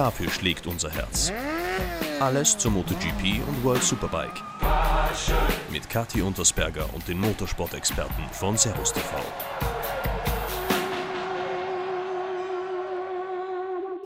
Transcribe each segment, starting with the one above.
Dafür schlägt unser Herz. Alles zur MotoGP und World Superbike. Mit Kathi Untersberger und den Motorsport-Experten von Servus TV.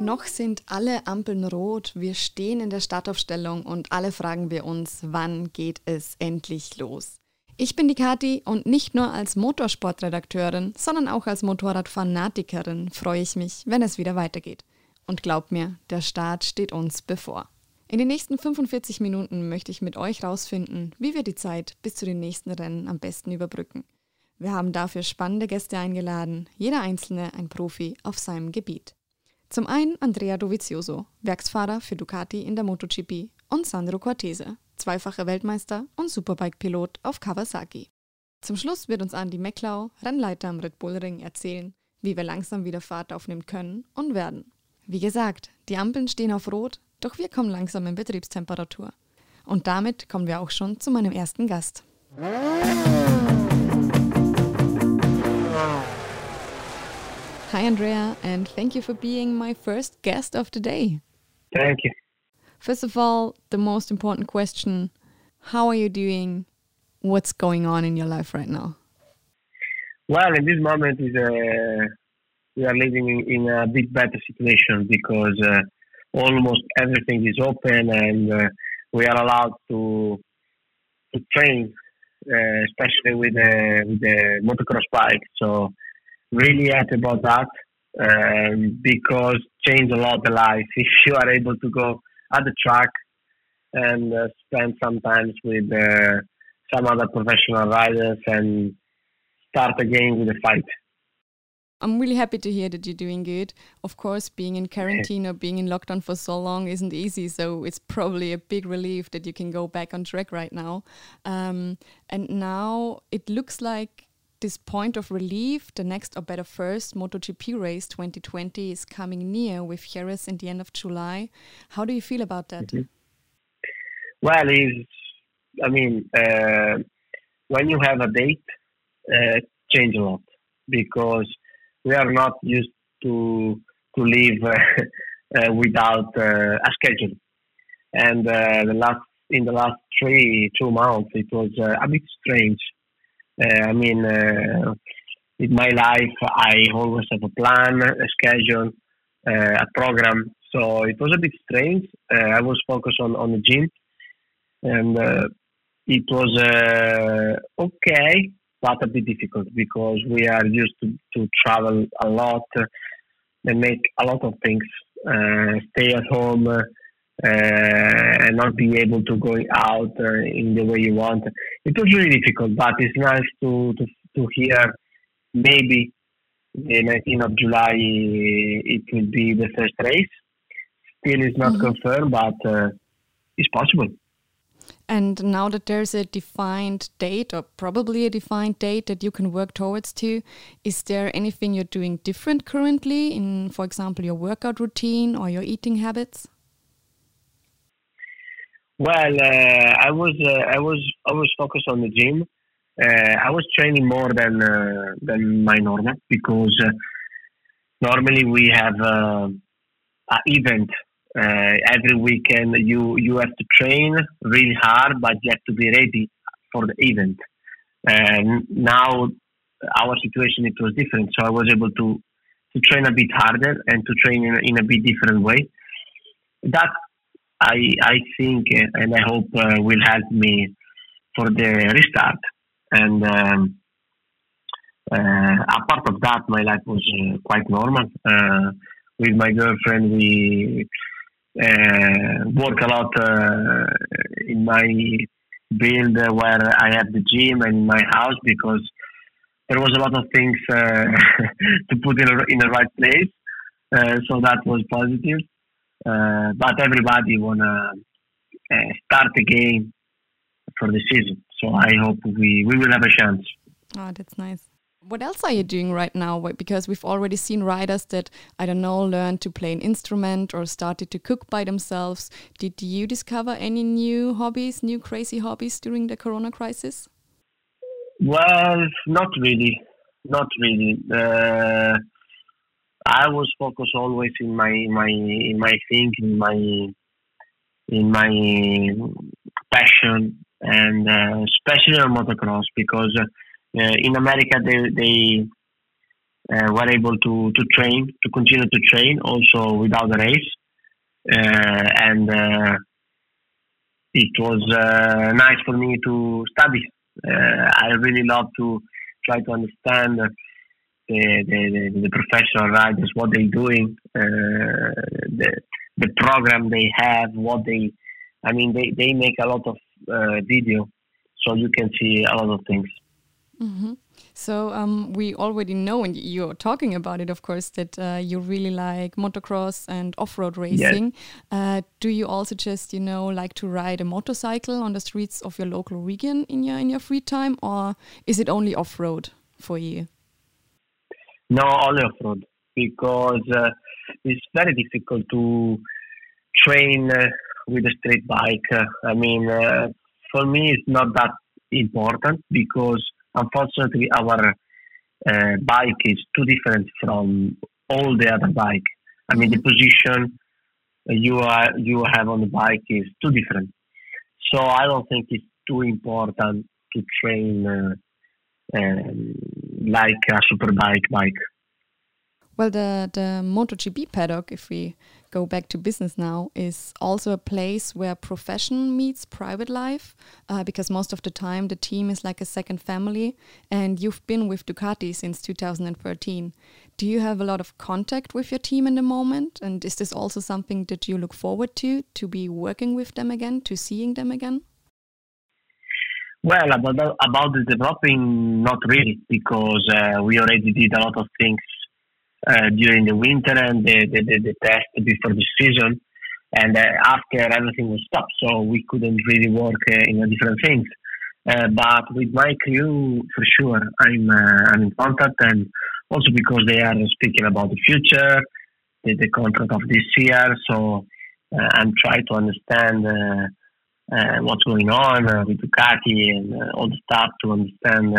Noch sind alle Ampeln rot, wir stehen in der Startaufstellung und alle fragen wir uns, wann geht es endlich los? Ich bin die Kathi und nicht nur als Motorsportredakteurin, sondern auch als Motorradfanatikerin freue ich mich, wenn es wieder weitergeht. Und glaubt mir, der Start steht uns bevor. In den nächsten 45 Minuten möchte ich mit euch rausfinden, wie wir die Zeit bis zu den nächsten Rennen am besten überbrücken. Wir haben dafür spannende Gäste eingeladen, jeder einzelne ein Profi auf seinem Gebiet. Zum einen Andrea Dovizioso, Werksfahrer für Ducati in der MotoGP und Sandro Cortese, zweifacher Weltmeister und Superbike-Pilot auf Kawasaki. Zum Schluss wird uns Andy Mecklau, Rennleiter am Red Bull Ring, erzählen, wie wir langsam wieder Fahrt aufnehmen können und werden. Wie gesagt, die Ampeln stehen auf Rot, doch wir kommen langsam in Betriebstemperatur. Und damit kommen wir auch schon zu meinem ersten Gast. Hi, Andrea, and thank you for being my first guest of the day. Thank you. First of all, the most important question How are you doing? What's going on in your life right now? Well, in this moment, is uh, we are living in, in, a bit better situation because uh, almost everything is open and uh, we are allowed to to train, uh, especially with the with the motocross bike. So, really happy about that um, because change a lot the life if you are able to go at the track and uh, spend some time with uh, some other professional riders and start again with the fight. I'm really happy to hear that you're doing good. Of course, being in quarantine or being in lockdown for so long isn't easy, so it's probably a big relief that you can go back on track right now. Um, and now it looks like this point of relief, the next or better first MotoGP race 2020 is coming near with Jerez in the end of July. How do you feel about that? Mm -hmm. Well, I mean, uh, when you have a date, uh, change a lot because we are not used to to live uh, without uh, a schedule, and uh, the last in the last three two months it was a bit strange. I mean, in my life, I always have a plan, a schedule, a program. So it was a bit strange. I was focused on on the gym and it was uh, okay, but a bit difficult because we are used to, to travel a lot and make a lot of things, uh, stay at home uh, and not be able to go out uh, in the way you want. It was really difficult, but it's nice to, to, to hear maybe the 19th of July it will be the first race. Still is not mm-hmm. confirmed, but uh, it's possible. And now that there's a defined date, or probably a defined date that you can work towards to, is there anything you're doing different currently in, for example, your workout routine or your eating habits? Well, uh, I was uh, I was I was focused on the gym. Uh, I was training more than uh, than my normal because uh, normally we have uh, an event uh, every weekend you you have to train really hard, but you have to be ready for the event. And now our situation it was different, so I was able to to train a bit harder and to train in, in a bit different way. That I I think and I hope uh, will help me for the restart. And um, uh, apart of that, my life was uh, quite normal. Uh, with my girlfriend, we uh, work a lot uh, in my build where I have the gym and in my house because there was a lot of things uh, to put in a, in the right place. Uh, so that was positive. Uh, but everybody wanna uh, start again for the season. So I hope we, we will have a chance. Oh, that's nice. What else are you doing right now? Because we've already seen riders that, I don't know, learned to play an instrument or started to cook by themselves. Did you discover any new hobbies, new crazy hobbies during the corona crisis? Well, not really. Not really. Uh, I was focused always in my my in my thing in my in my passion and uh, especially on motocross because uh, in America they they uh, were able to to train to continue to train also without a race uh, and uh, it was uh, nice for me to study. I really love to try to understand the, the, the professional riders, what they're doing, uh, the, the program they have, what they, I mean, they, they make a lot of uh, video, so you can see a lot of things. Mm-hmm. So um, we already know, and you're talking about it, of course, that uh, you really like motocross and off-road racing. Yes. Uh, do you also just, you know, like to ride a motorcycle on the streets of your local region in your in your free time, or is it only off-road for you? No, only off-road because uh, it's very difficult to train uh, with a street bike. Uh, I mean, uh, for me, it's not that important because unfortunately our uh, bike is too different from all the other bike. I mean, the mm-hmm. position you are you have on the bike is too different. So I don't think it's too important to train uh, um, like a superbike bike. Well, the the MotoGP paddock, if we go back to business now, is also a place where profession meets private life, uh, because most of the time the team is like a second family. And you've been with Ducati since 2013. Do you have a lot of contact with your team in the moment? And is this also something that you look forward to, to be working with them again, to seeing them again? Well, about about developing, not really, because uh, we already did a lot of things uh, during the winter and the, the, the, the, test before the season. And uh, after everything was stopped, so we couldn't really work uh, in different things. Uh, but with my crew, for sure, I'm uh, I'm in contact, and also because they are speaking about the future, the, the contract of this year. So I'm trying to understand what's going on with Ducati and all the stuff to understand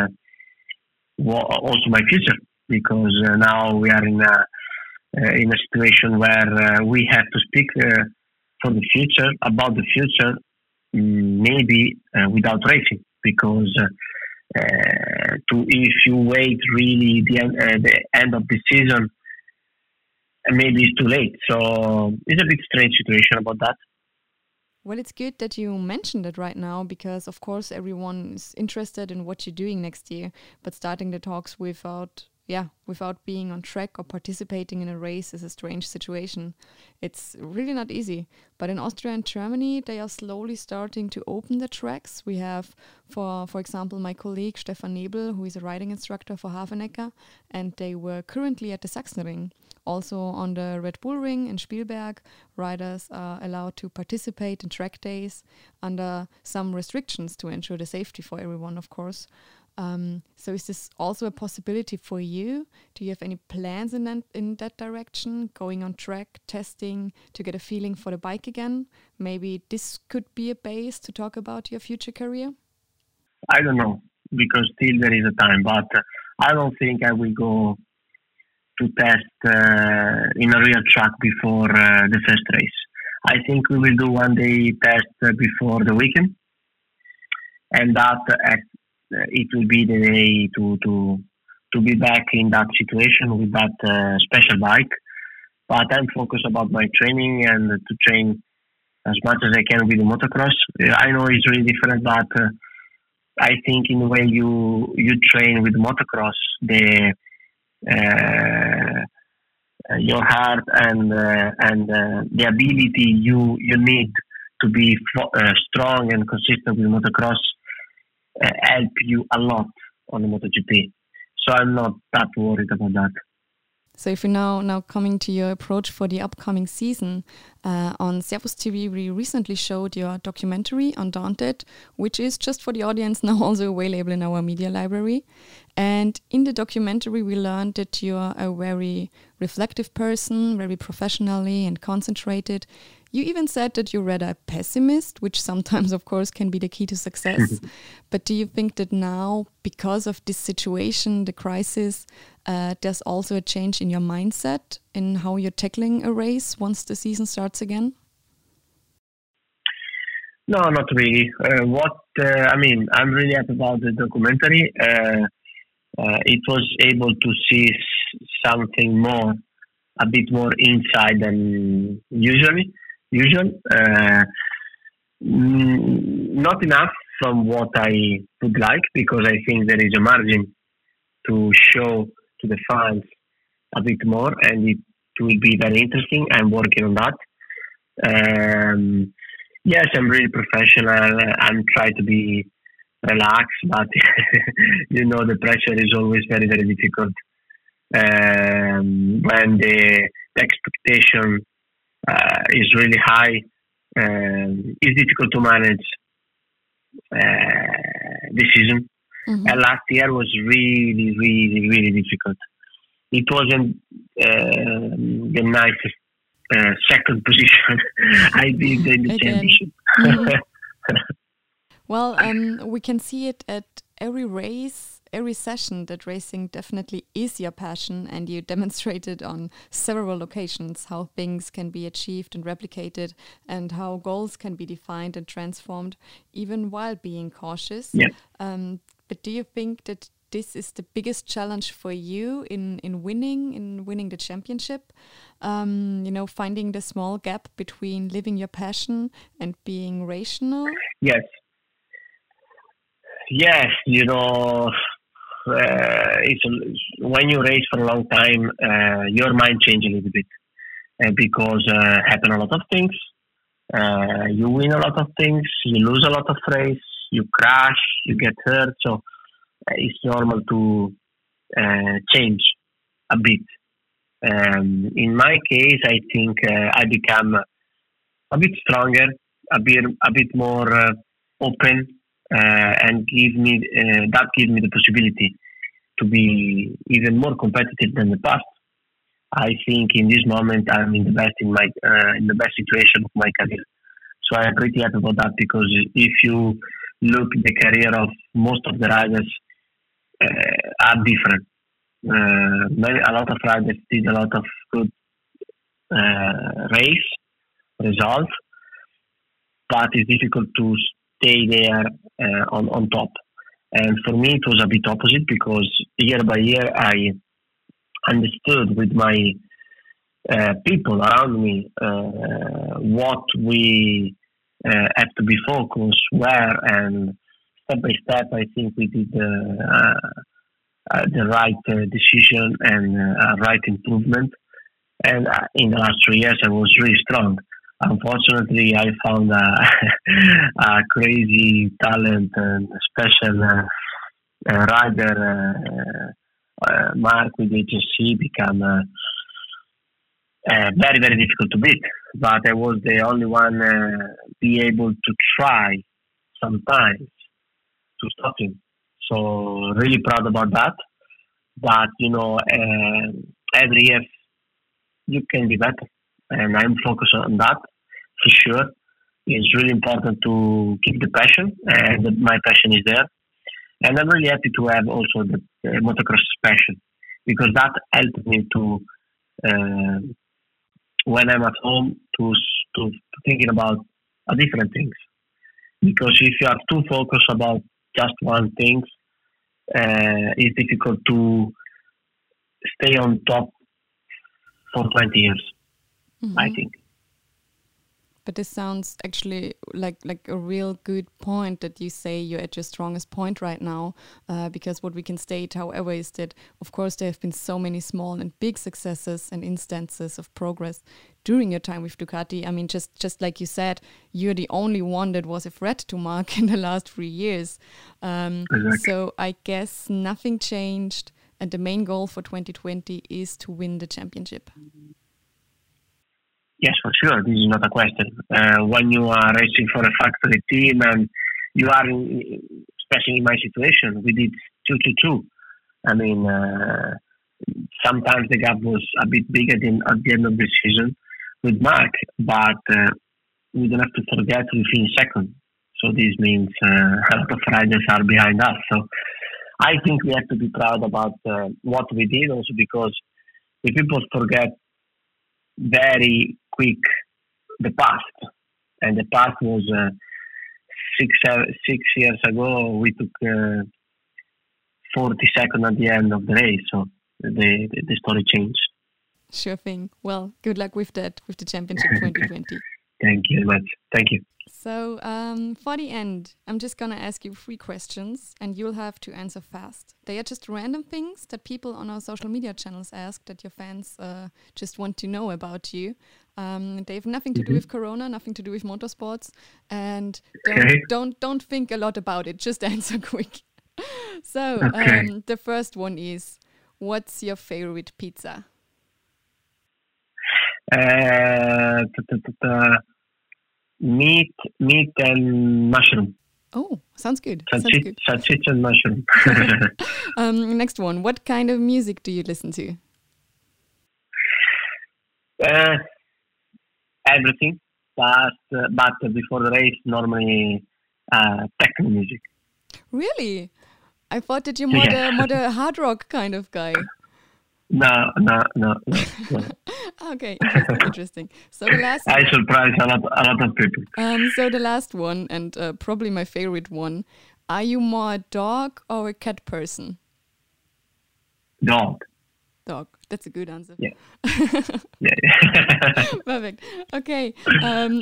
what, also my future because uh, now we are in a uh, in a situation where uh, we have to speak for the future about the future, mm, maybe without racing, because to if you wait really the end, the end of the season, maybe it's too late. So it's a bit strange situation about that. Well, it's good that you mentioned it right now because, of course, everyone is interested in what you're doing next year. But starting the talks without yeah, without being on track or participating in a race is a strange situation. It's really not easy. But in Austria and Germany, they are slowly starting to open the tracks. We have, for for example, my colleague Stefan Nebel, who is a riding instructor for Hafenecker, and they were currently at the Sachsenring. Also on the Red Bull Ring in Spielberg, riders are allowed to participate in track days under some restrictions to ensure the safety for everyone, of course. Um, so is this also a possibility for you? Do you have any plans in that, in that direction, going on track, testing to get a feeling for the bike again? Maybe this could be a base to talk about your future career? I don't know because still there is a time, but I don't think I will go to test uh, in a real track before uh, the first race. I think we will do one day test before the weekend, and that at it will be the day to to to be back in that situation with that uh, special bike. But I'm focused about my training and to train as much as I can with the motocross. I know it's really different, but uh, I think in the way you you train with motocross, the uh, your heart and uh, and uh, the ability you you need to be strong and consistent with motocross uh, help you a lot on the MotoGP. So I'm not that worried about that. So if you're now now coming to your approach for the upcoming season, uh, on Servus TV we recently showed your documentary Undaunted, which is just for the audience now also available in our media library. And in the documentary we learned that you're a very reflective person, very professionally and concentrated. You even said that you're rather a pessimist, which sometimes, of course, can be the key to success. but do you think that now, because of this situation, the crisis, uh, there's also a change in your mindset in how you're tackling a race once the season starts again? No, not really. Uh, what uh, I mean, I'm really happy about the documentary. Uh, uh it was able to see something more, a bit more inside than usually. Usual, uh, mm, not enough from what I would like because I think there is a margin to show to the fans a bit more, and it will be very interesting. I'm working on that. Um, yes, I'm really professional. I'm trying to be relaxed, but you know the pressure is always very very difficult um, when the, the expectation is really high. Um, it's difficult to manage uh, the season. Mm-hmm. And last year was really, really, really difficult. It wasn't uh, the nicest uh, second position I did in the championship. Mm-hmm. well, um, we can see it at every race, every session that racing definitely is your passion, and you demonstrated on several occasions how things can be achieved and replicated, and how goals can be defined and transformed, even while being cautious. Yeah. Um, but do you think that this is the biggest challenge for you in in winning in winning the championship? Um, you know, finding the small gap between living your passion and being rational. Yes. Yes, you know, uh, it's, when you race for a long time, uh, your mind changes a little bit uh, because uh, happen a lot of things. Uh, you win a lot of things, you lose a lot of race, you crash, you get hurt. So uh, it's normal to change a bit. Um, in my case, I think I become a bit stronger, a bit a bit more open, and give me uh, that gives me the possibility to be even more competitive than the past. I think in this moment I'm in the best in my in the best situation of my career. So I'm pretty happy about that because if you look the career of most of the riders uh, are different. Uh, a lot of riders did a lot of good uh, race results, but it's difficult to stay there uh, on on top. And for me, it was a bit opposite because year by year I understood with my uh, people around me uh, what we uh, have to be focused where and step by step I think we did uh, uh, the right decision and right improvement and in the last three years I was really strong unfortunately I found a, a crazy talent and special rider Mark with HSC become uh, very very difficult to beat. But I was the only one uh, be able to try sometimes to stop him. So really proud about that. But you know, uh, every year you can be better, and I'm focused on that for sure. It's really important to keep the passion, and my passion is there. And I'm really happy to have also the, the motocross passion because that helped me to uh, when I'm at home to to, thinking about a different things. Because if you are too focused about just one thing, uh, it's difficult to stay on top for 20 years. Mm-hmm. I think. But this sounds actually like like a real good point that you say you're at your strongest point right now. Uh, because what we can state, however, is that of course there have been so many small and big successes and instances of progress during your time with Ducati. I mean, just just like you said, you're the only one that was a threat to Mark in the last three years. Um, exactly. So I guess nothing changed, and the main goal for 2020 is to win the championship. Yes, for sure. This is not a question. Uh, when you are racing for a factory team and you are, in, especially in my situation, we did two to two. I mean, uh, sometimes the gap was a bit bigger than at the end of the season. with Mark, but uh, we don't have to forget we finished second. So this means uh, a lot of riders are behind us. So I think we have to be proud about uh, what we did, also because if people forget very quick the past, and the past was uh, six six years ago. We took uh, 40 seconds at the end of the race, so the the, the story changed. Sure thing. Well, good luck with that, with the championship 2020. Thank you very much. Thank you. So, um, for the end, I'm just going to ask you three questions and you'll have to answer fast. They are just random things that people on our social media channels ask that your fans uh, just want to know about you. Um, they have nothing to mm -hmm. do mm-hmm. with Corona, nothing to do with motorsports, and don't, okay. don't, don't think a lot about it. Just answer quick. so, okay. um, the first one is What's your favorite pizza? Uh, meat, meat and mushroom. Oh, sounds good. Sounds good. and mushroom. um, next one. What kind of music do you listen to? Uh, everything, but uh, but before the race, normally uh, techno music. Really? I thought that you're more, yeah. the, more the hard rock kind of guy. No, no, no, no. no. okay, interesting, interesting. So the last. I surprise a lot, a lot of people. Um, so the last one, and uh, probably my favorite one. Are you more a dog or a cat person? Dog. Dog. That's a good answer. Yeah. yeah. Perfect. Okay. Um,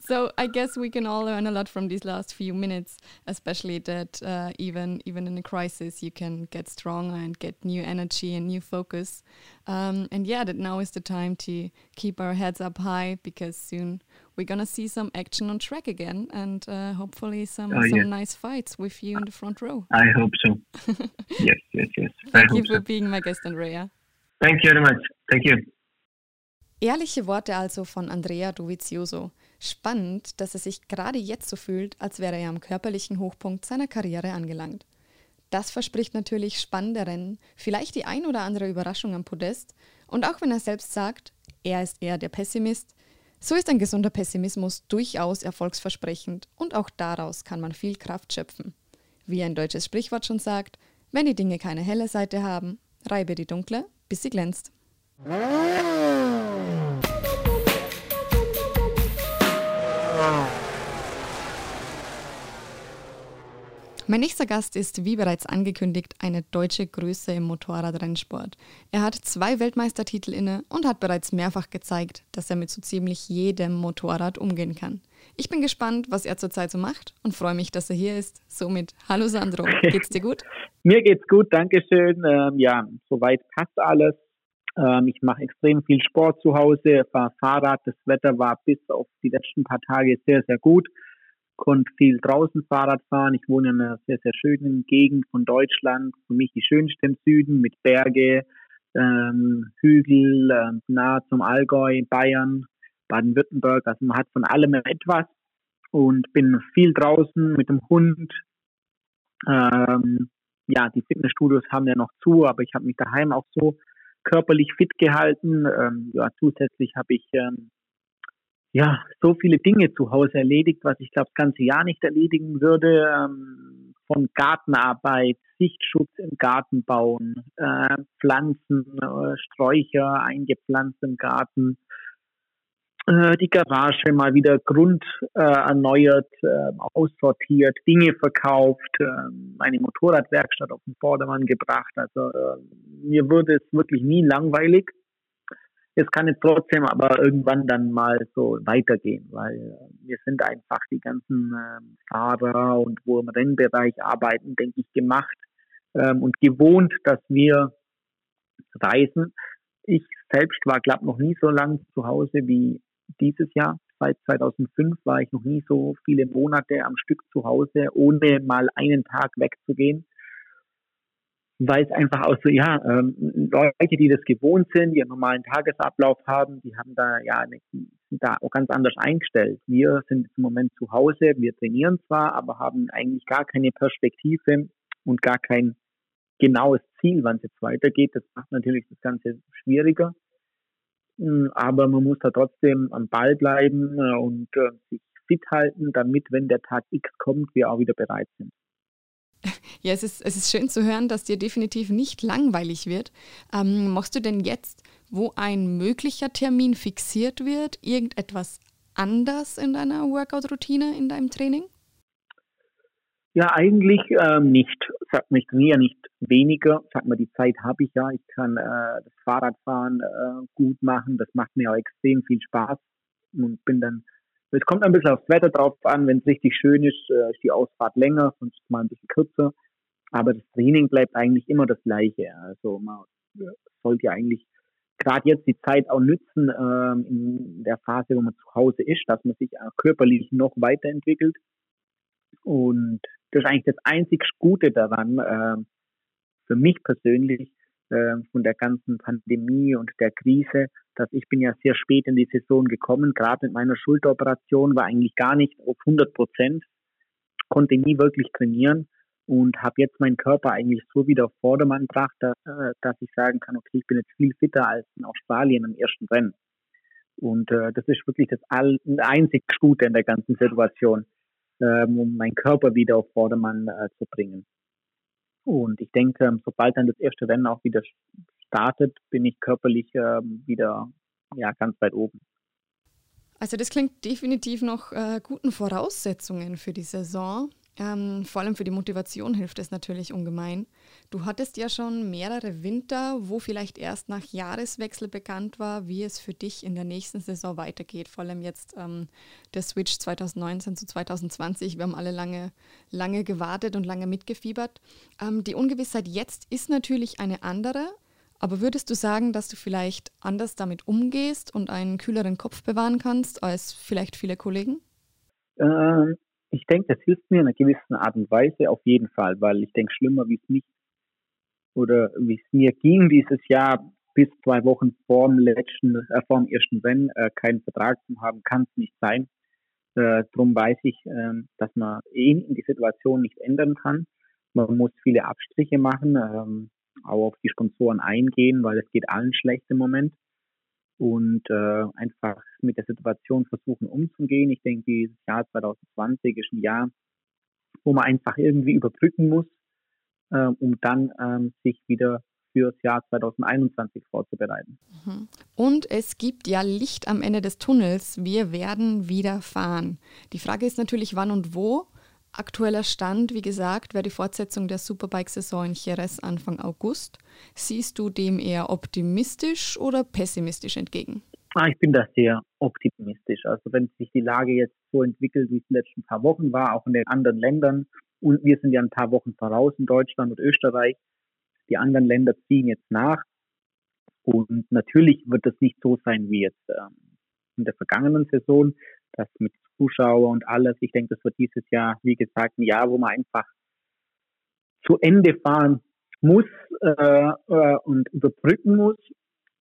so I guess we can all learn a lot from these last few minutes, especially that uh, even even in a crisis, you can get stronger and get new energy and new focus. Um, and yeah, that now is the time to keep our heads up high because soon we're gonna see some action on track again and uh, hopefully some oh, some yes. nice fights with you in the front row. I hope so. yes, yes, yes. Thank you for so. being my guest, Andrea. Thank you very much. Thank you. Ehrliche Worte also von Andrea Dovizioso. Spannend, dass er sich gerade jetzt so fühlt, als wäre er am körperlichen Hochpunkt seiner Karriere angelangt. Das verspricht natürlich spannende Rennen, vielleicht die ein oder andere Überraschung am Podest. Und auch wenn er selbst sagt, er ist eher der Pessimist, so ist ein gesunder Pessimismus durchaus erfolgsversprechend und auch daraus kann man viel Kraft schöpfen. Wie ein deutsches Sprichwort schon sagt, wenn die Dinge keine helle Seite haben, reibe die dunkle, bis sie glänzt. Mein nächster Gast ist, wie bereits angekündigt, eine deutsche Größe im Motorradrennsport. Er hat zwei Weltmeistertitel inne und hat bereits mehrfach gezeigt, dass er mit so ziemlich jedem Motorrad umgehen kann. Ich bin gespannt, was er zurzeit so macht und freue mich, dass er hier ist. Somit, hallo Sandro, geht's dir gut? Mir geht's gut, danke schön. Ähm, ja, soweit passt alles. Ähm, ich mache extrem viel Sport zu Hause, fahre Fahrrad. Das Wetter war bis auf die letzten paar Tage sehr, sehr gut. Konnte viel draußen Fahrrad fahren. Ich wohne in einer sehr, sehr schönen Gegend von Deutschland. Für mich die schönste im Süden mit Berge, ähm, Hügel, äh, nah zum Allgäu, Bayern, Baden-Württemberg. Also man hat von allem etwas und bin viel draußen mit dem Hund. Ähm, ja, die Fitnessstudios haben ja noch zu, aber ich habe mich daheim auch so körperlich fit gehalten. Ähm, ja, zusätzlich habe ich ähm, ja so viele Dinge zu Hause erledigt, was ich glaube das ganze Jahr nicht erledigen würde. Ähm, von Gartenarbeit, Sichtschutz im Garten bauen, äh, Pflanzen, äh, Sträucher eingepflanzt im Garten, äh, die Garage mal wieder grund erneuert, äh, aussortiert, Dinge verkauft, äh, meine Motorradwerkstatt auf den Vordermann gebracht. Also mir würde es wirklich nie langweilig. Es kann jetzt trotzdem aber irgendwann dann mal so weitergehen, weil äh, wir sind einfach die ganzen äh, Fahrer und wo im Rennbereich arbeiten, denke ich, gemacht ähm, und gewohnt, dass wir reisen. Ich selbst war, glaube noch nie so lange zu Hause wie dieses Jahr. Seit 2005 war ich noch nie so viele Monate am Stück zu Hause, ohne mal einen Tag wegzugehen. Weil es einfach auch so, ja, ähm, Leute, die das gewohnt sind, die einen normalen Tagesablauf haben, die haben da ja sind da auch ganz anders eingestellt. Wir sind im Moment zu Hause, wir trainieren zwar, aber haben eigentlich gar keine Perspektive und gar kein genaues Ziel, wann es jetzt weitergeht. Das macht natürlich das Ganze schwieriger hm, aber man muss da trotzdem am Ball bleiben äh, und äh, sich fit halten, damit, wenn der Tag X kommt, wir auch wieder bereit sind. Ja, es ist, es ist schön zu hören, dass dir definitiv nicht langweilig wird. Ähm, machst du denn jetzt, wo ein möglicher Termin fixiert wird, irgendetwas anders in deiner Workout-Routine, in deinem Training? Ja, eigentlich ähm, nicht. Sagt mich ja nicht weniger. Sag mal, die Zeit habe ich ja. Ich kann äh, das Fahrradfahren äh, gut machen. Das macht mir auch extrem viel Spaß und bin dann. Es kommt ein bisschen aufs Wetter drauf an. Wenn es richtig schön ist, äh, ist die Ausfahrt länger, sonst mal ein bisschen kürzer. Aber das Training bleibt eigentlich immer das gleiche. Also man sollte eigentlich gerade jetzt die Zeit auch nützen ähm, in der Phase, wo man zu Hause ist, dass man sich körperlich noch weiterentwickelt. Und das ist eigentlich das einzig Gute daran, äh, für mich persönlich, äh, von der ganzen Pandemie und der Krise, dass ich bin ja sehr spät in die Saison gekommen, gerade mit meiner Schulteroperation, war eigentlich gar nicht auf 100 Prozent, konnte nie wirklich trainieren und habe jetzt meinen Körper eigentlich so wieder auf Vordermann gebracht, dass, äh, dass ich sagen kann, okay, ich bin jetzt viel fitter als in Australien im ersten Rennen. Und äh, das ist wirklich das all, einzig Gute in der ganzen Situation ähm, um meinen Körper wieder auf Vordermann äh, zu bringen. Und ich denke, sobald dann das erste Rennen auch wieder startet, bin ich körperlich äh, wieder ja, ganz weit oben. Also das klingt definitiv noch äh, guten Voraussetzungen für die Saison. Ähm, vor allem für die Motivation hilft es natürlich ungemein. Du hattest ja schon mehrere Winter, wo vielleicht erst nach Jahreswechsel bekannt war, wie es für dich in der nächsten Saison weitergeht. Vor allem jetzt ähm, der Switch 2019 zu 2020. Wir haben alle lange, lange gewartet und lange mitgefiebert. Ähm, die Ungewissheit jetzt ist natürlich eine andere. Aber würdest du sagen, dass du vielleicht anders damit umgehst und einen kühleren Kopf bewahren kannst als vielleicht viele Kollegen? Ähm, ich denke, das hilft mir in einer gewissen Art und Weise auf jeden Fall, weil ich denke, schlimmer wie es mich oder wie es mir ging dieses Jahr bis zwei Wochen vor dem letzten, äh, vor dem ersten Rennen äh, keinen Vertrag zu haben, kann es nicht sein. Äh, Darum weiß ich, äh, dass man eh in die Situation nicht ändern kann. Man muss viele Abstriche machen, ähm, auch auf die Sponsoren eingehen, weil es geht allen schlecht im Moment und äh, einfach mit der Situation versuchen umzugehen. Ich denke, dieses Jahr 2020 ist ein Jahr, wo man einfach irgendwie überbrücken muss, äh, um dann ähm, sich wieder für das Jahr 2021 vorzubereiten. Mhm. Und es gibt ja Licht am Ende des Tunnels. Wir werden wieder fahren. Die Frage ist natürlich, wann und wo. Aktueller Stand, wie gesagt, wäre die Fortsetzung der Superbike-Saison in Jerez Anfang August. Siehst du dem eher optimistisch oder pessimistisch entgegen? Ah, ich bin da sehr optimistisch. Also wenn sich die Lage jetzt so entwickelt, wie es in den letzten paar Wochen war, auch in den anderen Ländern, und wir sind ja ein paar Wochen voraus in Deutschland und Österreich, die anderen Länder ziehen jetzt nach. Und natürlich wird es nicht so sein wie jetzt ähm, in der vergangenen Saison, dass mit Zuschauer und alles. Ich denke, das wird dieses Jahr, wie gesagt, ein Jahr, wo man einfach zu Ende fahren muss äh, äh, und überbrücken muss,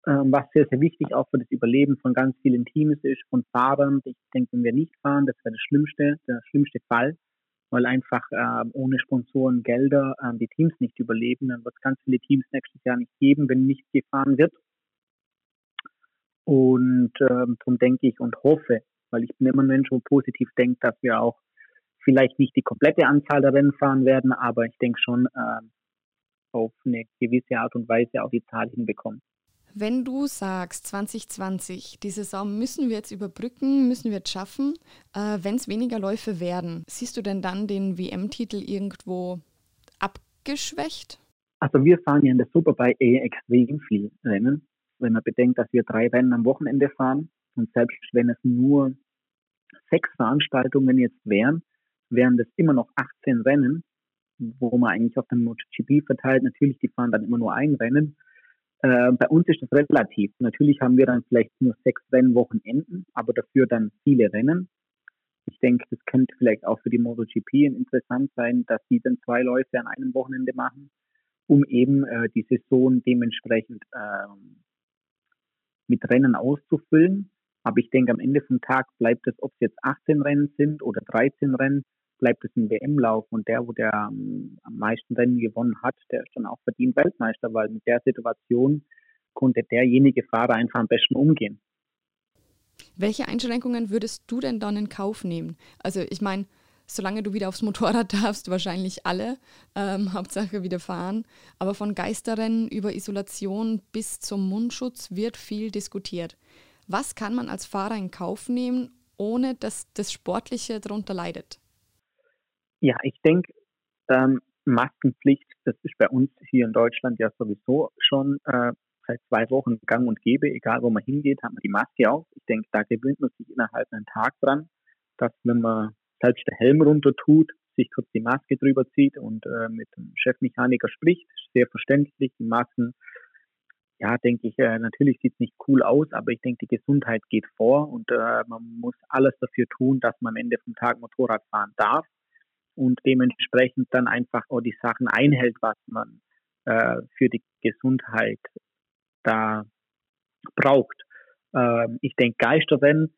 äh, was sehr, sehr wichtig auch für das Überleben von ganz vielen Teams ist, von Fahrern. Ich denke, wenn wir nicht fahren, das wäre das schlimmste, der schlimmste Fall, weil einfach äh, ohne Sponsoren Gelder äh, die Teams nicht überleben. Dann wird es ganz viele Teams nächstes Jahr nicht geben, wenn nicht gefahren wird. Und ähm, darum denke ich und hoffe, weil ich bin immer ein Mensch, wo positiv denkt, dass wir auch vielleicht nicht die komplette Anzahl der Rennen fahren werden, aber ich denke schon äh, auf eine gewisse Art und Weise auch die Zahl hinbekommen. Wenn du sagst 2020, die Saison müssen wir jetzt überbrücken, müssen wir jetzt schaffen, äh, wenn es weniger Läufe werden, siehst du denn dann den WM-Titel irgendwo abgeschwächt? Also wir fahren ja in der Superbike eh extrem viel Rennen. Wenn man bedenkt, dass wir drei Rennen am Wochenende fahren, und selbst wenn es nur sechs Veranstaltungen jetzt wären, wären das immer noch 18 Rennen, wo man eigentlich auf dem MotoGP verteilt. Natürlich, die fahren dann immer nur ein Rennen. Äh, bei uns ist das relativ. Natürlich haben wir dann vielleicht nur sechs Rennwochenenden, aber dafür dann viele Rennen. Ich denke, das könnte vielleicht auch für die MotoGP interessant sein, dass sie dann zwei Läufe an einem Wochenende machen, um eben äh, die Saison dementsprechend äh, mit Rennen auszufüllen. Aber ich denke, am Ende vom Tag bleibt es, ob es jetzt 18 Rennen sind oder 13 Rennen, bleibt es ein WM-Lauf. Und der, wo der um, am meisten Rennen gewonnen hat, der ist dann auch verdient Weltmeister, weil mit der Situation konnte derjenige Fahrer einfach am besten umgehen. Welche Einschränkungen würdest du denn dann in Kauf nehmen? Also ich meine, solange du wieder aufs Motorrad darfst, wahrscheinlich alle, ähm, Hauptsache wieder fahren. Aber von Geisterrennen über Isolation bis zum Mundschutz wird viel diskutiert. Was kann man als Fahrer in Kauf nehmen, ohne dass das Sportliche darunter leidet? Ja, ich denke, ähm, Maskenpflicht, das ist bei uns hier in Deutschland ja sowieso schon äh, seit zwei Wochen gang und gäbe. Egal, wo man hingeht, hat man die Maske auf. Ich denke, da gewöhnt man sich innerhalb einen Tag dran, dass wenn man selbst der Helm runter tut, sich kurz die Maske drüber zieht und äh, mit dem Chefmechaniker spricht. Sehr verständlich. Die Masken, ja, denke ich, äh, natürlich sieht es nicht cool aus, aber ich denke, die Gesundheit geht vor und äh, man muss alles dafür tun, dass man am Ende vom Tag Motorrad fahren darf und dementsprechend dann einfach auch die Sachen einhält, was man äh, für die Gesundheit da braucht. Ähm, ich denke, Geisterrennen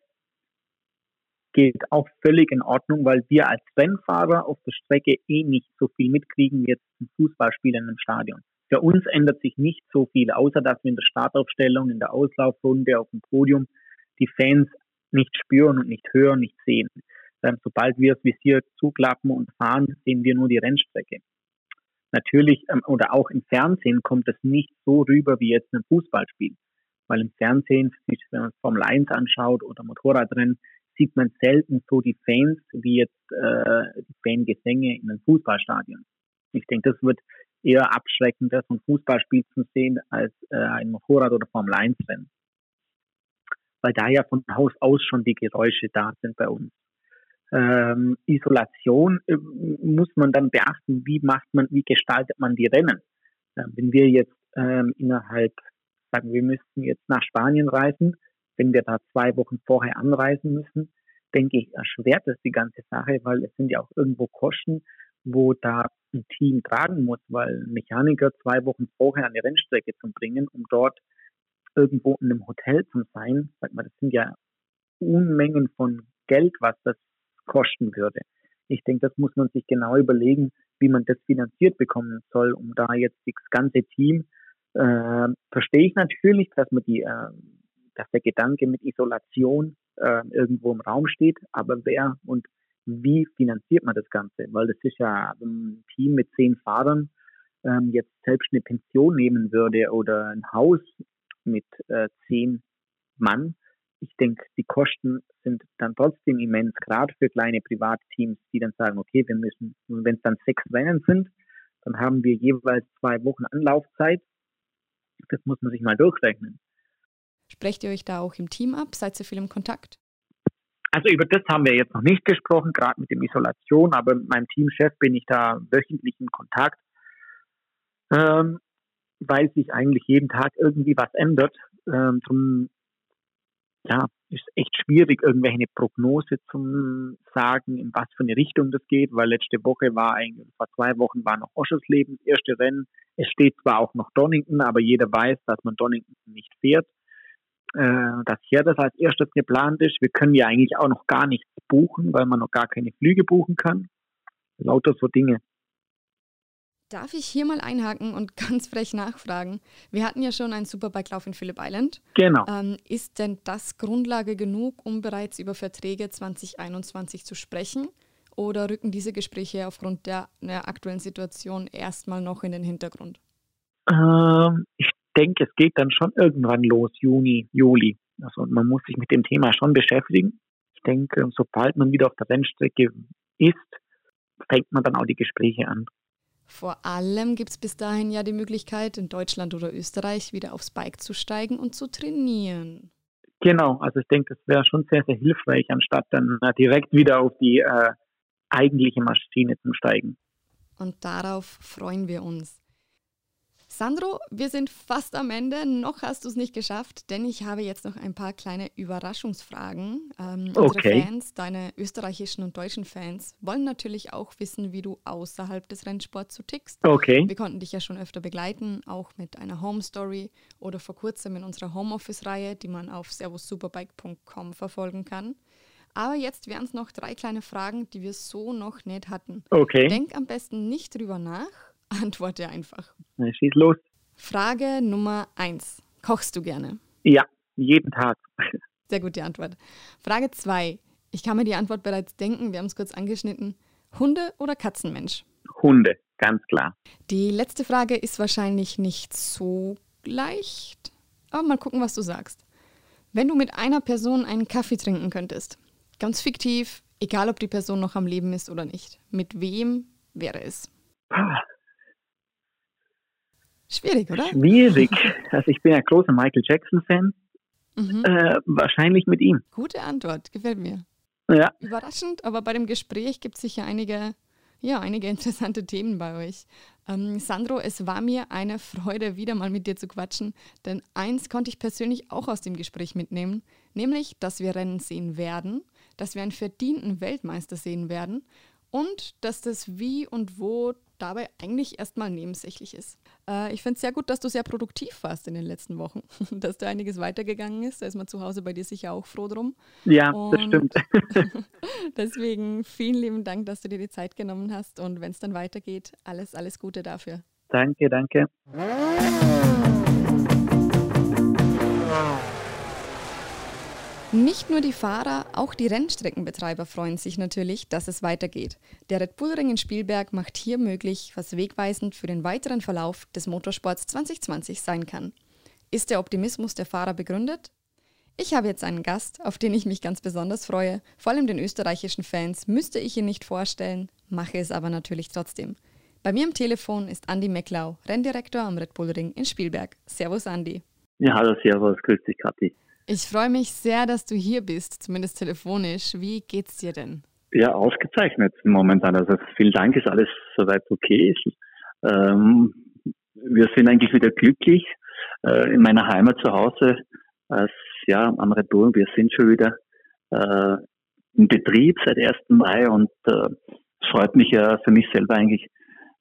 geht auch völlig in Ordnung, weil wir als Rennfahrer auf der Strecke eh nicht so viel mitkriegen wie jetzt ein Fußballspiel in einem Stadion. Für uns ändert sich nicht so viel, außer dass wir in der Startaufstellung, in der Auslaufrunde, auf dem Podium die Fans nicht spüren und nicht hören, nicht sehen. Ähm, sobald wir das Visier zuklappen und fahren, sehen wir nur die Rennstrecke. Natürlich, ähm, oder auch im Fernsehen kommt es nicht so rüber wie jetzt ein Fußballspiel. Weil im Fernsehen, wenn man Formel 1 anschaut oder Motorradrennen, sieht man selten so die Fans wie jetzt äh, die Fangesänge in einem Fußballstadion. Ich denke, das wird eher abschreckender, so ein Fußballspiel zu sehen, als äh, ein Motorrad- oder Formel-1-Rennen. Weil da ja von Haus aus schon die Geräusche da sind bei uns. Ähm, Isolation äh, muss man dann beachten, wie macht man, wie gestaltet man die Rennen. Äh, wenn wir jetzt ähm, innerhalb, sagen wir müssten jetzt nach Spanien reisen, wenn wir da zwei Wochen vorher anreisen müssen, denke ich, erschwert das die ganze Sache, weil es sind ja auch irgendwo Kosten, wo da ein Team tragen muss, weil Mechaniker zwei Wochen vorher an die Rennstrecke zu bringen, um dort irgendwo in einem Hotel zu sein, sag mal, das sind ja Unmengen von Geld, was das kosten würde. Ich denke, das muss man sich genau überlegen, wie man das finanziert bekommen soll, um da jetzt das ganze Team, äh, verstehe ich natürlich, dass man die äh, dass der Gedanke mit Isolation äh, irgendwo im Raum steht, aber wer und wie finanziert man das Ganze? Weil das ist ja ein Team mit zehn Fahrern ähm, jetzt selbst eine Pension nehmen würde oder ein Haus mit äh, zehn Mann. Ich denke, die Kosten sind dann trotzdem immens, gerade für kleine Privatteams, die dann sagen, okay, wir müssen, wenn es dann sechs Rennen sind, dann haben wir jeweils zwei Wochen Anlaufzeit. Das muss man sich mal durchrechnen. Sprecht ihr euch da auch im Team ab? Seid ihr viel im Kontakt? Also über das haben wir jetzt noch nicht gesprochen, gerade mit dem Isolation, aber mit meinem Teamchef bin ich da wöchentlich in Kontakt, ähm, weil sich eigentlich jeden Tag irgendwie was ändert. Ähm, zum, ja, ist echt schwierig, irgendwelche Prognose zu sagen, in was für eine Richtung das geht, weil letzte Woche war eigentlich, vor zwei Wochen war noch Oschersleben das erste Rennen. Es steht zwar auch noch Donington, aber jeder weiß, dass man Donington nicht fährt äh, dass hier das als erstes geplant ist. Wir können ja eigentlich auch noch gar nichts buchen, weil man noch gar keine Flüge buchen kann. Lauter so Dinge. Darf ich hier mal einhaken und ganz frech nachfragen? Wir hatten ja schon einen Superbike-Lauf in Phillip Island. Genau. Ähm, ist denn das Grundlage genug, um bereits über Verträge 2021 zu sprechen? Oder rücken diese Gespräche aufgrund der, der aktuellen Situation erstmal noch in den Hintergrund? Ähm, ich denke, es geht dann schon irgendwann los, Juni, Juli. Also man muss sich mit dem Thema schon beschäftigen. Ich denke, sobald man wieder auf der Rennstrecke ist, fängt man dann auch die Gespräche an. Vor allem gibt es bis dahin ja die Möglichkeit, in Deutschland oder Österreich wieder aufs Bike zu steigen und zu trainieren. Genau, also ich denke, das wäre schon sehr, sehr hilfreich, anstatt dann direkt wieder auf die äh, eigentliche Maschine zu steigen. Und darauf freuen wir uns. Sandro, wir sind fast am Ende. Noch hast du es nicht geschafft, denn ich habe jetzt noch ein paar kleine Überraschungsfragen. Ähm, okay. Unsere Fans, deine österreichischen und deutschen Fans, wollen natürlich auch wissen, wie du außerhalb des Rennsports so tickst. Okay. Wir konnten dich ja schon öfter begleiten, auch mit einer Home Story oder vor kurzem in unserer Homeoffice-Reihe, die man auf servussuperbike.com verfolgen kann. Aber jetzt wären es noch drei kleine Fragen, die wir so noch nicht hatten. Okay. Denk am besten nicht drüber nach Antworte einfach. Na, schieß los. Frage Nummer 1. Kochst du gerne? Ja, jeden Tag. Sehr gute Antwort. Frage 2. Ich kann mir die Antwort bereits denken, wir haben es kurz angeschnitten. Hunde- oder Katzenmensch? Hunde, ganz klar. Die letzte Frage ist wahrscheinlich nicht so leicht, aber mal gucken, was du sagst. Wenn du mit einer Person einen Kaffee trinken könntest, ganz fiktiv, egal ob die Person noch am Leben ist oder nicht, mit wem wäre es? Schwierig, oder? Schwierig. Also ich bin ein großer Michael Jackson-Fan. Mhm. Äh, wahrscheinlich mit ihm. Gute Antwort, gefällt mir. Ja. Überraschend, aber bei dem Gespräch gibt es sicher einige, ja, einige interessante Themen bei euch. Ähm, Sandro, es war mir eine Freude, wieder mal mit dir zu quatschen, denn eins konnte ich persönlich auch aus dem Gespräch mitnehmen, nämlich, dass wir Rennen sehen werden, dass wir einen verdienten Weltmeister sehen werden und dass das Wie und Wo dabei eigentlich erstmal nebensächlich ist. Äh, ich finde es sehr gut, dass du sehr produktiv warst in den letzten Wochen, dass da einiges weitergegangen ist. Da ist man zu Hause bei dir sicher auch froh drum. Ja, Und das stimmt. Deswegen vielen lieben Dank, dass du dir die Zeit genommen hast und wenn es dann weitergeht, alles, alles Gute dafür. danke, danke. Nicht nur die Fahrer, auch die Rennstreckenbetreiber freuen sich natürlich, dass es weitergeht. Der Red Bull Ring in Spielberg macht hier möglich, was wegweisend für den weiteren Verlauf des Motorsports 2020 sein kann. Ist der Optimismus der Fahrer begründet? Ich habe jetzt einen Gast, auf den ich mich ganz besonders freue. Vor allem den österreichischen Fans müsste ich ihn nicht vorstellen, mache es aber natürlich trotzdem. Bei mir am Telefon ist Andy Mecklau, Renndirektor am Red Bull Ring in Spielberg. Servus Andy. Ja, hallo, servus, grüß dich, Kathi. Ich freue mich sehr, dass du hier bist, zumindest telefonisch. Wie geht's dir denn? Ja, ausgezeichnet momentan. Also vielen Dank, ist alles soweit okay. Ähm, wir sind eigentlich wieder glücklich äh, in meiner Heimat zu Hause. Als, ja, am Bull. Wir sind schon wieder äh, im Betrieb seit 1. Mai und äh, es freut mich ja für mich selber eigentlich,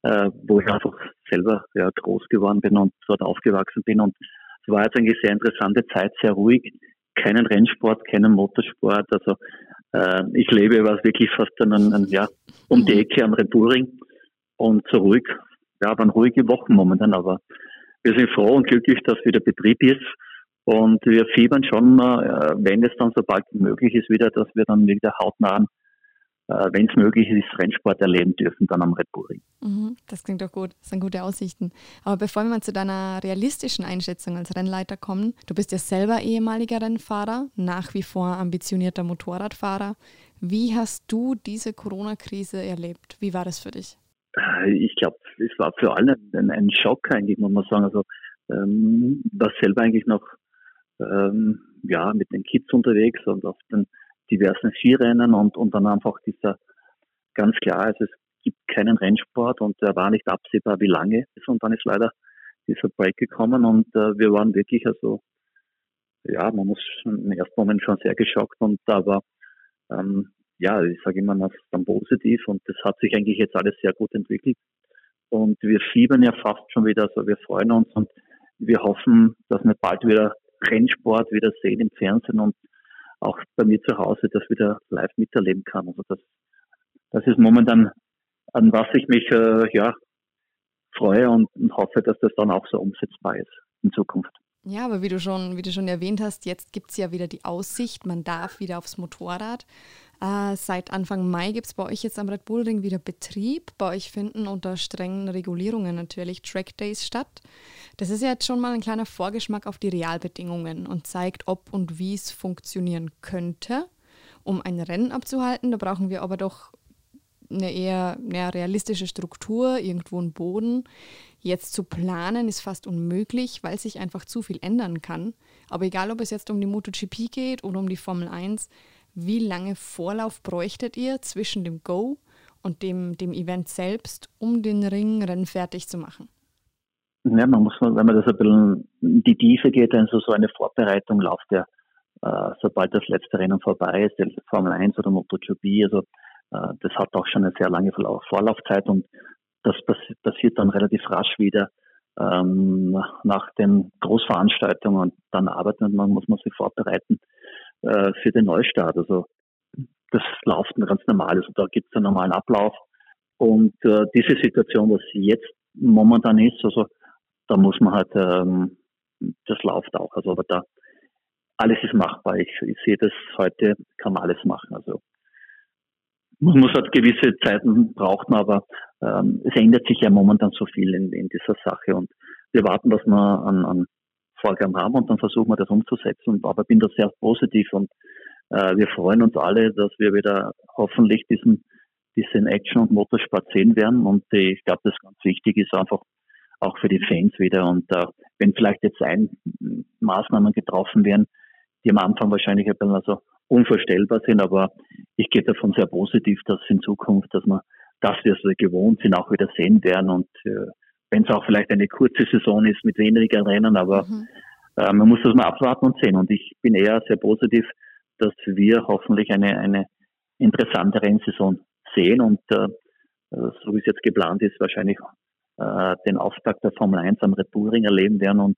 äh, wo ich einfach selber ja, groß geworden bin und dort aufgewachsen bin. Und es war jetzt eigentlich sehr interessante Zeit, sehr ruhig. Keinen Rennsport, keinen Motorsport. Also äh, ich lebe was wirklich fast an, an, ja, um die Ecke am Red Bull Ring und so ruhig. Ja, waren ruhige Wochen momentan, aber wir sind froh und glücklich, dass wieder Betrieb ist. Und wir fiebern schon, äh, wenn es dann so bald wie möglich ist, wieder, dass wir dann wieder hautnah, wenn es möglich ist, Rennsport erleben dürfen, dann am Red Bull Ring. Mhm, das klingt doch gut. Das sind gute Aussichten. Aber bevor wir mal zu deiner realistischen Einschätzung als Rennleiter kommen, du bist ja selber ehemaliger Rennfahrer, nach wie vor ambitionierter Motorradfahrer. Wie hast du diese Corona-Krise erlebt? Wie war das für dich? Äh, Ich glaube, es war für alle ein, ein Schock eigentlich, muss man sagen. Also ähm, war selber eigentlich noch ähm, ja mit den Kids unterwegs und auf den diversen Skirennen und, und dann einfach dieser ganz klar, also es gibt keinen Rennsport und der war nicht absehbar, wie lange es und dann ist leider dieser Break gekommen und äh, wir waren wirklich also ja, man muss im ersten Moment schon sehr geschockt und aber ähm, ja, ich sage immer, ist dann positiv und das hat sich eigentlich jetzt alles sehr gut entwickelt. Und wir fiebern ja fast schon wieder, also wir freuen uns und wir hoffen, dass wir bald wieder Rennsport wieder sehen im Fernsehen und auch bei mir zu Hause das wieder live miterleben kann. Also das, das ist momentan, an was ich mich äh, ja freue und, und hoffe, dass das dann auch so umsetzbar ist in Zukunft. Ja, aber wie du schon, wie du schon erwähnt hast, jetzt gibt es ja wieder die Aussicht, man darf wieder aufs Motorrad. Äh, seit Anfang Mai gibt es bei euch jetzt am Red Bull Ring wieder Betrieb. Bei euch finden unter strengen Regulierungen natürlich Track Days statt. Das ist ja jetzt schon mal ein kleiner Vorgeschmack auf die Realbedingungen und zeigt, ob und wie es funktionieren könnte. Um ein Rennen abzuhalten, da brauchen wir aber doch eine eher eine realistische Struktur, irgendwo einen Boden. Jetzt zu planen ist fast unmöglich, weil sich einfach zu viel ändern kann. Aber egal, ob es jetzt um die MotoGP geht oder um die Formel 1, wie lange Vorlauf bräuchtet ihr zwischen dem Go und dem, dem Event selbst, um den Ring rennfertig zu machen? Ja, man muss, wenn man das ein bisschen in die Tiefe geht, dann so, eine Vorbereitung läuft ja, äh, sobald das letzte Rennen vorbei ist, die Formel 1 oder MotoGP, also äh, das hat auch schon eine sehr lange Vorlaufzeit und das passiert dann relativ rasch wieder ähm, nach den Großveranstaltungen und dann arbeitet man, muss man sich vorbereiten äh, für den Neustart. Also das läuft ganz normal. Also da gibt es einen normalen Ablauf. Und äh, diese Situation, was jetzt momentan ist, also da muss man halt ähm, das läuft auch. Also aber da alles ist machbar. Ich, ich sehe das heute, kann man alles machen. Also man muss halt gewisse Zeiten brauchen, aber ähm, es ändert sich ja momentan so viel in, in dieser Sache und wir warten, was wir an, an Vorgaben haben und dann versuchen wir das umzusetzen. Aber bin da sehr positiv und äh, wir freuen uns alle, dass wir wieder hoffentlich diesen, diesen Action- und Motorsport sehen werden. Und äh, ich glaube, das ganz wichtig ist einfach auch für die Fans wieder. Und äh, wenn vielleicht jetzt ein Maßnahmen getroffen werden, die am Anfang wahrscheinlich ein bisschen also unvorstellbar sind, aber ich gehe davon sehr positiv, dass in Zukunft, dass man das, wir so gewohnt sind, auch wieder sehen werden und äh, wenn es auch vielleicht eine kurze Saison ist mit weniger Rennen, aber mhm. äh, man muss das mal abwarten und sehen. Und ich bin eher sehr positiv, dass wir hoffentlich eine, eine interessante Rennsaison sehen und äh, so wie es jetzt geplant ist, wahrscheinlich äh, den Auftakt der Formel 1 am Red Bull Ring erleben werden und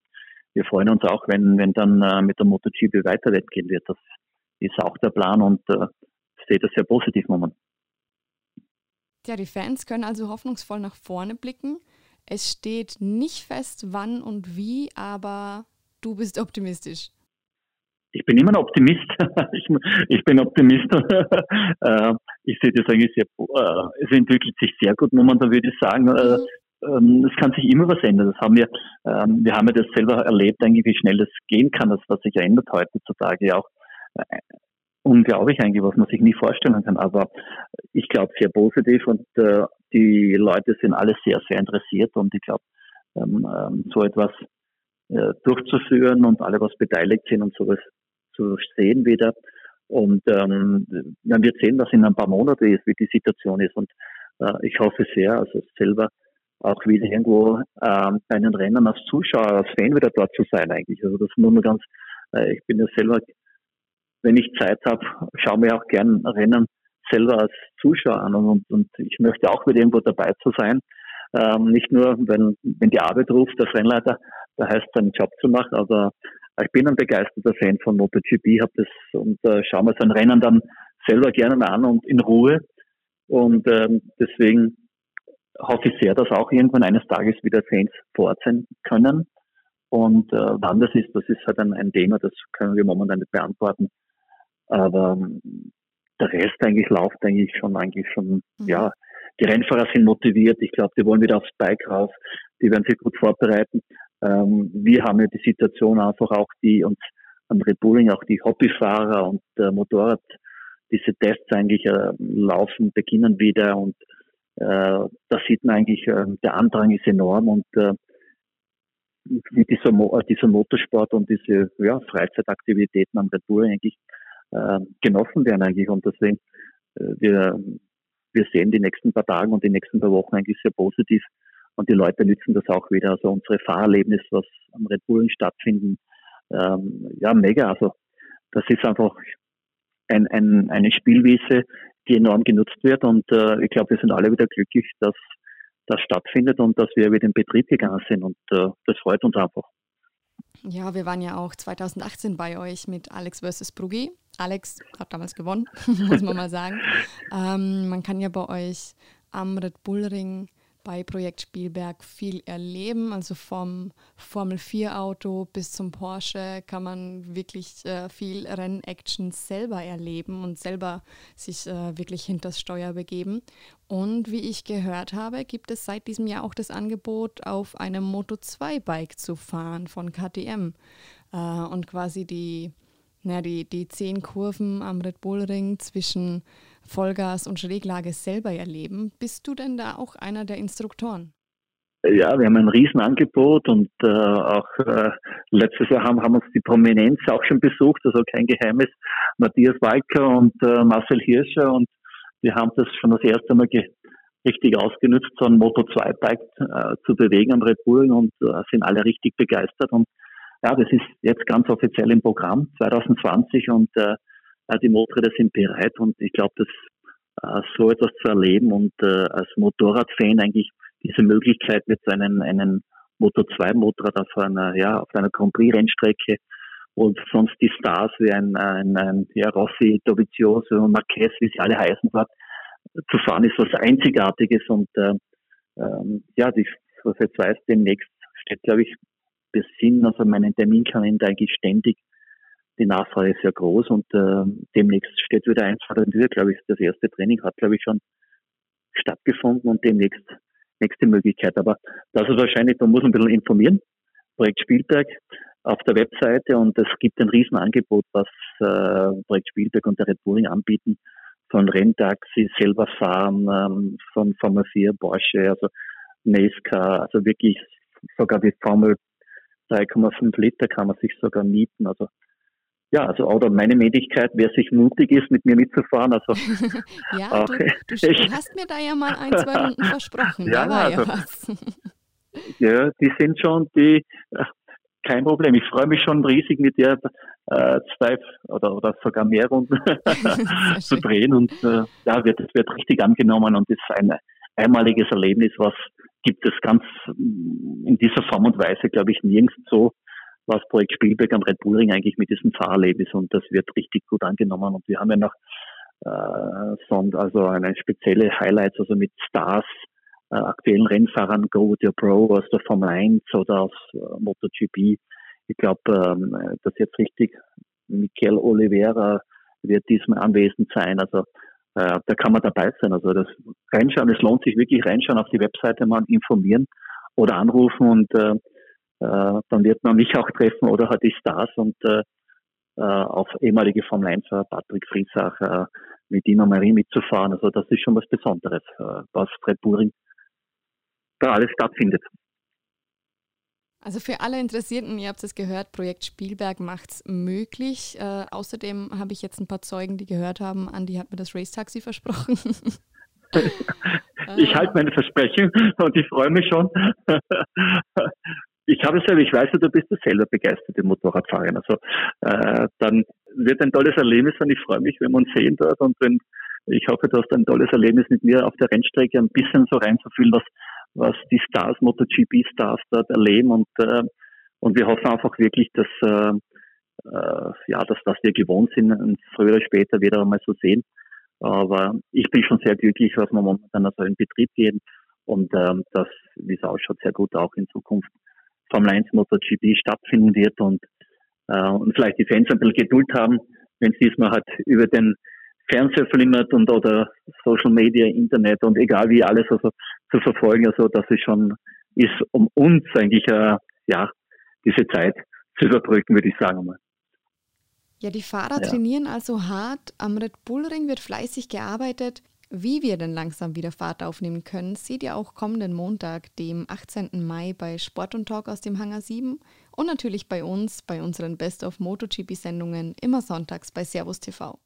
wir freuen uns auch, wenn, wenn dann äh, mit der MotoGP weiter wettgehen wird. Das ist auch der Plan und äh, sehe das sehr positiv momentan. Ja, die Fans können also hoffnungsvoll nach vorne blicken. Es steht nicht fest, wann und wie, aber du bist optimistisch. Ich bin immer ein Optimist. ich, ich bin Optimist. Äh, ich sehe das eigentlich sehr, äh, es entwickelt sich sehr gut momentan, würde ich sagen. Äh, mhm. Ähm, es kann sich immer was ändern. Das haben wir, ähm, wir haben ja das selber erlebt, eigentlich, wie schnell das gehen kann, das was sich ändert heutzutage auch unglaublich eigentlich, was man sich nie vorstellen kann. Aber ich glaube sehr positiv und äh, die Leute sind alle sehr, sehr interessiert und ich glaube, ähm, ähm, so etwas äh, durchzuführen und alle, was beteiligt sind und sowas zu sehen wieder. Und ähm, man wird sehen, was in ein paar Monaten ist, wie die Situation ist. Und äh, ich hoffe sehr, also selber auch wieder irgendwo ähm, bei den Rennen als Zuschauer, als Fan wieder dort zu sein eigentlich. Also das nur ganz, äh, ich bin ja selber wenn ich Zeit habe, schaue mir auch gern Rennen selber als Zuschauer an und, und ich möchte auch wieder irgendwo dabei zu sein. Ähm, nicht nur, wenn, wenn die Arbeit ruft, der Rennleiter, da heißt seinen Job zu machen, aber ich bin ein begeisterter Fan von MotoGP, habe das und äh, schaue mir so ein Rennen dann selber gerne an und in Ruhe. Und ähm, deswegen hoffe ich sehr, dass auch irgendwann eines Tages wieder Fans vor Ort sein können. Und äh, wann das ist, das ist halt ein, ein Thema, das können wir momentan nicht beantworten. Aber ähm, der Rest eigentlich läuft eigentlich schon, eigentlich schon, mhm. ja, die Rennfahrer sind motiviert. Ich glaube, die wollen wieder aufs Bike raus. Die werden sich gut vorbereiten. Ähm, wir haben ja die Situation einfach auch, die uns am Red Bulling auch die Hobbyfahrer und äh, Motorrad, diese Tests eigentlich äh, laufen, beginnen wieder und äh, da sieht man eigentlich, äh, der Andrang ist enorm und äh, dieser, Mo dieser Motorsport und diese ja, Freizeitaktivitäten am Red Bull eigentlich äh, genossen werden eigentlich. Und deswegen, äh, wir, wir sehen die nächsten paar Tage und die nächsten paar Wochen eigentlich sehr positiv. Und die Leute nützen das auch wieder. Also unsere Fahrerlebnis, was am Red Bullen stattfinden, ähm, ja, mega. Also das ist einfach ein, ein, eine Spielwiese, die enorm genutzt wird. Und äh, ich glaube, wir sind alle wieder glücklich, dass das stattfindet und dass wir wieder in Betrieb gegangen sind. Und äh, das freut uns einfach. Ja, wir waren ja auch 2018 bei euch mit Alex vs. Brugi. Alex hat damals gewonnen, muss man mal sagen. Ähm, man kann ja bei euch am Red Bull Ring bei Projekt Spielberg viel erleben. Also vom Formel 4 Auto bis zum Porsche kann man wirklich äh, viel Rennaction selber erleben und selber sich äh, wirklich hinters Steuer begeben. Und wie ich gehört habe, gibt es seit diesem Jahr auch das Angebot, auf einem Moto 2 Bike zu fahren von KTM äh, und quasi die, na, die, die zehn Kurven am Red Bull Ring zwischen Vollgas und Schräglage selber erleben. Bist du denn da auch einer der Instruktoren? Ja, wir haben ein Riesenangebot und äh, auch äh, letztes Jahr haben, haben uns die Prominenz auch schon besucht, also kein Geheimnis, Matthias Walker und äh, Marcel Hirscher und wir haben das schon das erste Mal richtig ausgenutzt, so ein Moto 2 Bike äh, zu bewegen am Red Bull und äh, sind alle richtig begeistert und ja, das ist jetzt ganz offiziell im Programm 2020 und äh, die Motorräder sind bereit und ich glaube, dass äh, so etwas zu erleben und äh, als Motorradfan eigentlich diese Möglichkeit mit so einem, einem Motor 2 Motorrad auf einer, ja, auf einer Grand Prix Rennstrecke und sonst die Stars wie ein, ein, ein ja, Rossi, Dovizioso, Marquez, wie sie alle heißen dort, zu fahren ist was Einzigartiges und äh, ähm, ja, die, was jetzt weiß, demnächst steht, glaube ich, wir sind also meinen Terminkalender eigentlich ständig. Die Nachfrage ist sehr groß und äh, demnächst steht wieder eins vor der Tür, glaube ich. Das erste Training hat, glaube ich, schon stattgefunden und demnächst nächste Möglichkeit. Aber das ist wahrscheinlich, da muss man ein bisschen informieren. Projekt Spielberg auf der Webseite und es gibt ein Riesenangebot, was äh, Projekt Spielberg und der Red Bulling anbieten, von Renntaxi, selber fahren, ähm, von Formel 4, Porsche, also NASCAR, also wirklich sogar die Formel 3,5 Liter kann man sich sogar mieten. Also ja, also oder meine Möglichkeit, wer sich mutig ist, mit mir mitzufahren. Also ja, du, du, du, hast mir da ja mal ein, zwei Runden versprochen. ja, da war also, ja was. ja, die sind schon die kein Problem. Ich freue mich schon riesig mit dir äh, zwei oder, oder sogar mehr Runden zu drehen und äh, ja, wird, wird richtig angenommen und ist ein einmaliges Erlebnis, was gibt es ganz in dieser Form und Weise, glaube ich, nirgends so, was Projekt Spielberg am Red Bull Ring eigentlich mit diesem Fahrerlebnis und das wird richtig gut angenommen und wir haben ja noch äh, Sond, also eine spezielle Highlights, also mit Stars, äh, aktuellen Rennfahrern, Go with your Pro aus der Formel 1 oder aus äh, MotoGP. Ich glaube, ähm, das jetzt richtig. Michael Oliveira wird diesmal anwesend sein. Also äh, da kann man dabei sein. Also das reinschauen, es lohnt sich wirklich reinschauen auf die Webseite mal informieren oder anrufen und äh, dann wird man mich auch treffen oder halt die Stars und äh, äh auf ehemalige Formel 1 Patrick Friedsach äh, mit Dino Marie mitzufahren. Also das ist schon was Besonderes, äh, was Fred Buring da alles stattfindet. Also für alle Interessierten, ihr habt es gehört, Projekt Spielberg macht es möglich. Äh, außerdem habe ich jetzt ein paar Zeugen, die gehört haben, Andi hat mir das Race-Taxi versprochen. ich halte meine Versprechen und ich freue mich schon. ich habe es selber, ich weiß, du bist selber begeisterte Motorradfahrerin. Also äh, dann wird ein tolles Erlebnis und ich freue mich, wenn wir uns sehen dort. Und wenn ich hoffe, du hast ein tolles Erlebnis mit mir auf der Rennstrecke, ein bisschen so reinzufühlen, was was die Stars, MotoGP-Stars dort erleben. Und, äh, und wir hoffen einfach wirklich, dass, äh, äh, ja, dass, dass wir gewohnt sind, früher oder später wieder einmal zu sehen. Aber ich bin schon sehr glücklich, was wir momentan also in Betrieb gehen. Und ähm, dass, wie es ausschaut, sehr gut auch in Zukunft Formel 1 MotoGP stattfinden wird und, äh, und vielleicht die Fans ein bisschen Geduld haben, wenn es diesmal halt über den Fernseher flimmert und oder Social Media, Internet und egal wie alles also zu verfolgen. Also das ist schon, ist um uns eigentlich äh, ja diese Zeit zu überbrücken, würde ich sagen mal. Ja, die Fahrer ja. trainieren also hart. Am Red Bull Ring wird fleißig gearbeitet. Wie wir denn langsam wieder Fahrt aufnehmen können, seht ihr auch kommenden Montag, dem 18. Mai bei Sport und Talk aus dem Hangar 7 und natürlich bei uns, bei unseren Best of MotoGP Sendungen immer sonntags bei Servus TV.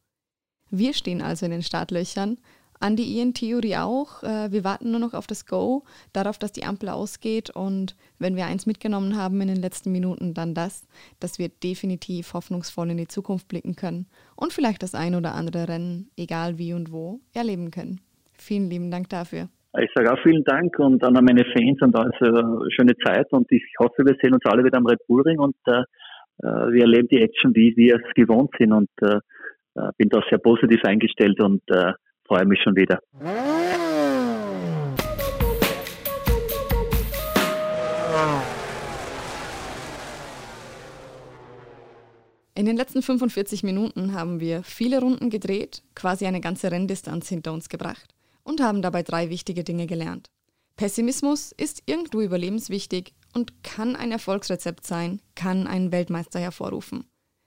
Wir stehen also in den Startlöchern. Andi, ihr in Theorie auch. Äh, wir warten nur noch auf das Go, darauf, dass die Ampel ausgeht. Und wenn wir eins mitgenommen haben in den letzten Minuten, dann das, dass wir definitiv hoffnungsvoll in die Zukunft blicken können und vielleicht das ein oder andere Rennen, egal wie und wo, erleben können. Vielen lieben Dank dafür. Ich sage auch vielen Dank und an meine Fans und also schöne Zeit und ich hoffe, wir sehen uns alle wieder am Red Bull Ring und äh, äh wir erleben die Action, wie wir es gewohnt sind und äh, äh, bin da sehr positiv eingestellt und äh, freue mich schon wieder. In den letzten 45 Minuten haben wir viele Runden gedreht, quasi eine ganze Renndistanz hinter uns gebracht und haben dabei drei wichtige Dinge gelernt. Pessimismus ist irgendwo überlebenswichtig und kann ein Erfolgsrezept sein, kann einen Weltmeister hervorrufen.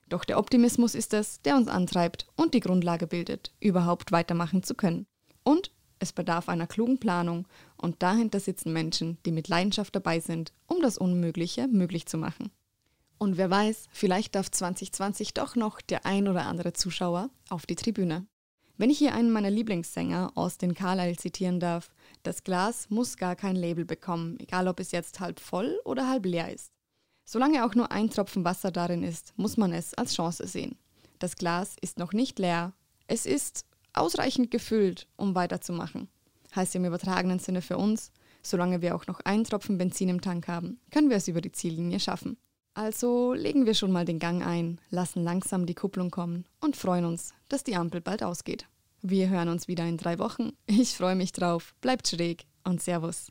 Doch der Optimismus ist es, der uns antreibt und die Grundlage bildet, überhaupt weitermachen zu können. Und es bedarf einer klugen Planung und dahinter sitzen Menschen, die mit Leidenschaft dabei sind, um das Unmögliche möglich zu machen. Und wer weiß, vielleicht darf 2020 doch noch der ein oder andere Zuschauer auf die Tribüne. Wenn ich hier einen meiner Lieblingssänger aus den Carlyle zitieren darf, das Glas muss gar kein Label bekommen, egal ob es jetzt halb voll oder halb leer ist. Solange auch nur ein Tropfen Wasser darin ist, muss man es als Chance sehen. Das Glas ist noch nicht leer. Es ist ausreichend gefüllt, um weiterzumachen. Heißt im übertragenen Sinne für uns, solange wir auch noch einen Tropfen Benzin im Tank haben, können wir es über die Ziellinie schaffen. Also legen wir schon mal den Gang ein, lassen langsam die Kupplung kommen und freuen uns, dass die Ampel bald ausgeht. Wir hören uns wieder in drei Wochen. Ich freue mich drauf. Bleibt schräg und Servus.